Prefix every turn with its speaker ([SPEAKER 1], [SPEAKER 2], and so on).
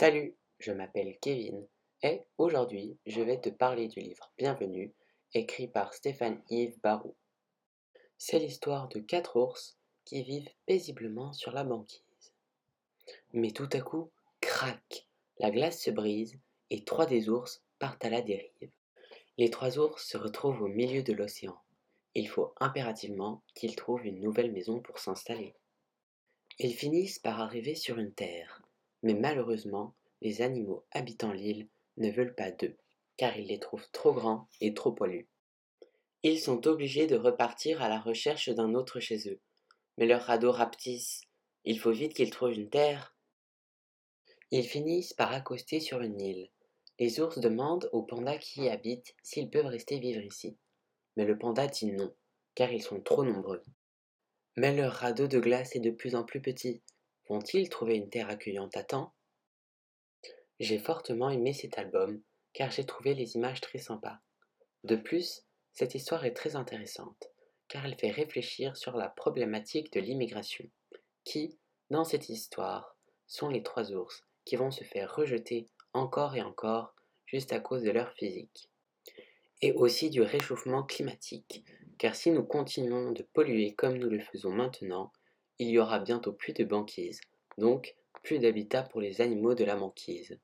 [SPEAKER 1] Salut, je m'appelle Kevin et aujourd'hui je vais te parler du livre Bienvenue, écrit par Stéphane Yves Barou. C'est l'histoire de quatre ours qui vivent paisiblement sur la banquise. Mais tout à coup, crac, la glace se brise et trois des ours partent à la dérive. Les trois ours se retrouvent au milieu de l'océan. Il faut impérativement qu'ils trouvent une nouvelle maison pour s'installer. Ils finissent par arriver sur une terre mais malheureusement, les animaux habitant l'île ne veulent pas d'eux, car ils les trouvent trop grands et trop poilus. Ils sont obligés de repartir à la recherche d'un autre chez eux. Mais leur radeau rapetisse. Il faut vite qu'ils trouvent une terre. Ils finissent par accoster sur une île. Les ours demandent aux pandas qui y habitent s'ils peuvent rester vivre ici. Mais le panda dit non, car ils sont trop nombreux. Mais leur radeau de glace est de plus en plus petit, Vont-ils trouver une terre accueillante à temps? J'ai fortement aimé cet album, car j'ai trouvé les images très sympas. De plus, cette histoire est très intéressante, car elle fait réfléchir sur la problématique de l'immigration, qui, dans cette histoire, sont les trois ours qui vont se faire rejeter encore et encore juste à cause de leur physique. Et aussi du réchauffement climatique, car si nous continuons de polluer comme nous le faisons maintenant, il y aura bientôt plus de banquise, donc plus d'habitat pour les animaux de la banquise.